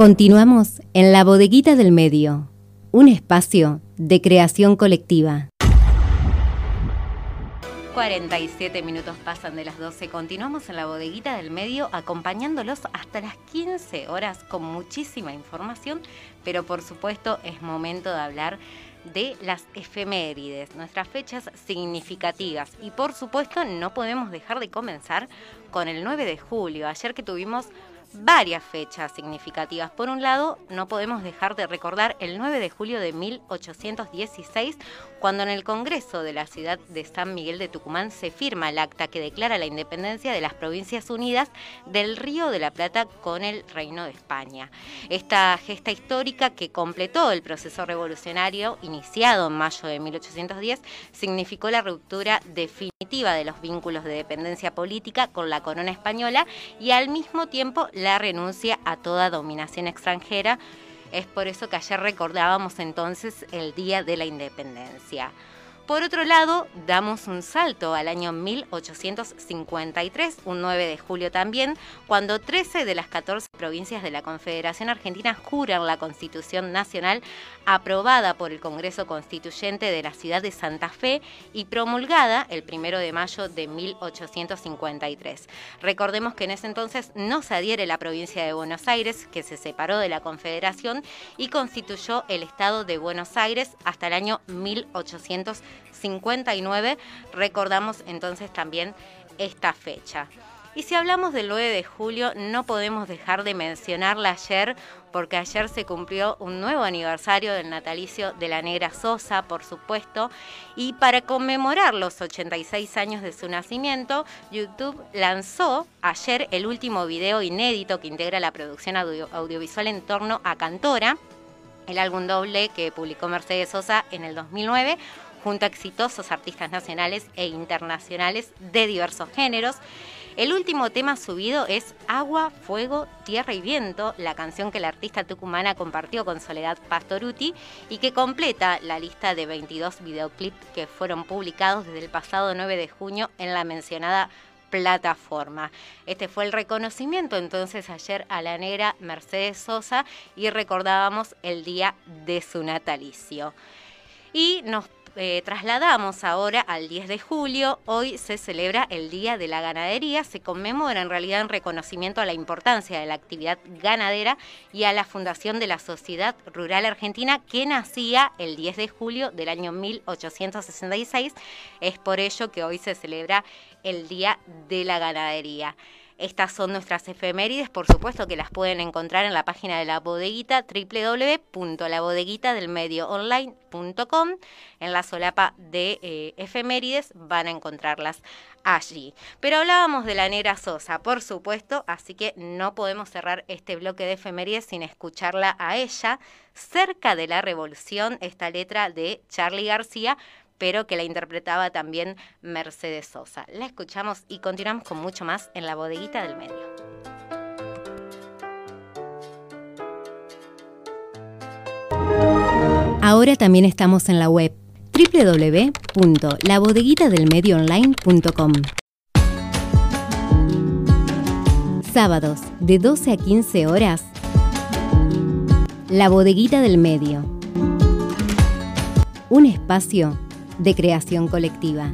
Continuamos en la bodeguita del medio, un espacio de creación colectiva. 47 minutos pasan de las 12. Continuamos en la bodeguita del medio acompañándolos hasta las 15 horas con muchísima información, pero por supuesto es momento de hablar de las efemérides, nuestras fechas significativas. Y por supuesto no podemos dejar de comenzar con el 9 de julio, ayer que tuvimos varias fechas significativas. Por un lado, no podemos dejar de recordar el 9 de julio de 1816, cuando en el Congreso de la ciudad de San Miguel de Tucumán se firma el acta que declara la independencia de las Provincias Unidas del Río de la Plata con el Reino de España. Esta gesta histórica que completó el proceso revolucionario iniciado en mayo de 1810 significó la ruptura definitiva de los vínculos de dependencia política con la corona española y al mismo tiempo renuncia a toda dominación extranjera. Es por eso que ayer recordábamos entonces el Día de la Independencia. Por otro lado, damos un salto al año 1853, un 9 de julio también, cuando 13 de las 14 provincias de la Confederación Argentina juran la Constitución Nacional aprobada por el Congreso Constituyente de la ciudad de Santa Fe y promulgada el 1 de mayo de 1853. Recordemos que en ese entonces no se adhiere la provincia de Buenos Aires, que se separó de la Confederación y constituyó el Estado de Buenos Aires hasta el año 1853. 59, recordamos entonces también esta fecha. Y si hablamos del 9 de julio, no podemos dejar de mencionarla ayer, porque ayer se cumplió un nuevo aniversario del natalicio de la Negra Sosa, por supuesto, y para conmemorar los 86 años de su nacimiento, YouTube lanzó ayer el último video inédito que integra la producción audiovisual en torno a Cantora, el álbum doble que publicó Mercedes Sosa en el 2009 junto a exitosos artistas nacionales e internacionales de diversos géneros. El último tema subido es Agua, Fuego, Tierra y Viento, la canción que la artista tucumana compartió con Soledad Pastoruti y que completa la lista de 22 videoclips que fueron publicados desde el pasado 9 de junio en la mencionada plataforma. Este fue el reconocimiento entonces ayer a la negra Mercedes Sosa y recordábamos el día de su natalicio. Y nos eh, trasladamos ahora al 10 de julio. Hoy se celebra el Día de la Ganadería. Se conmemora en realidad en reconocimiento a la importancia de la actividad ganadera y a la fundación de la Sociedad Rural Argentina que nacía el 10 de julio del año 1866. Es por ello que hoy se celebra el Día de la Ganadería. Estas son nuestras efemérides, por supuesto que las pueden encontrar en la página de la bodeguita www.labodeguitadelmedioonline.com. En la solapa de eh, efemérides van a encontrarlas allí. Pero hablábamos de la Negra Sosa, por supuesto, así que no podemos cerrar este bloque de efemérides sin escucharla a ella. Cerca de la revolución, esta letra de Charlie García, pero que la interpretaba también Mercedes Sosa. La escuchamos y continuamos con mucho más en la bodeguita del medio. Ahora también estamos en la web www.labodeguitadelmedioonline.com. Sábados de 12 a 15 horas. La bodeguita del medio. Un espacio de creación colectiva.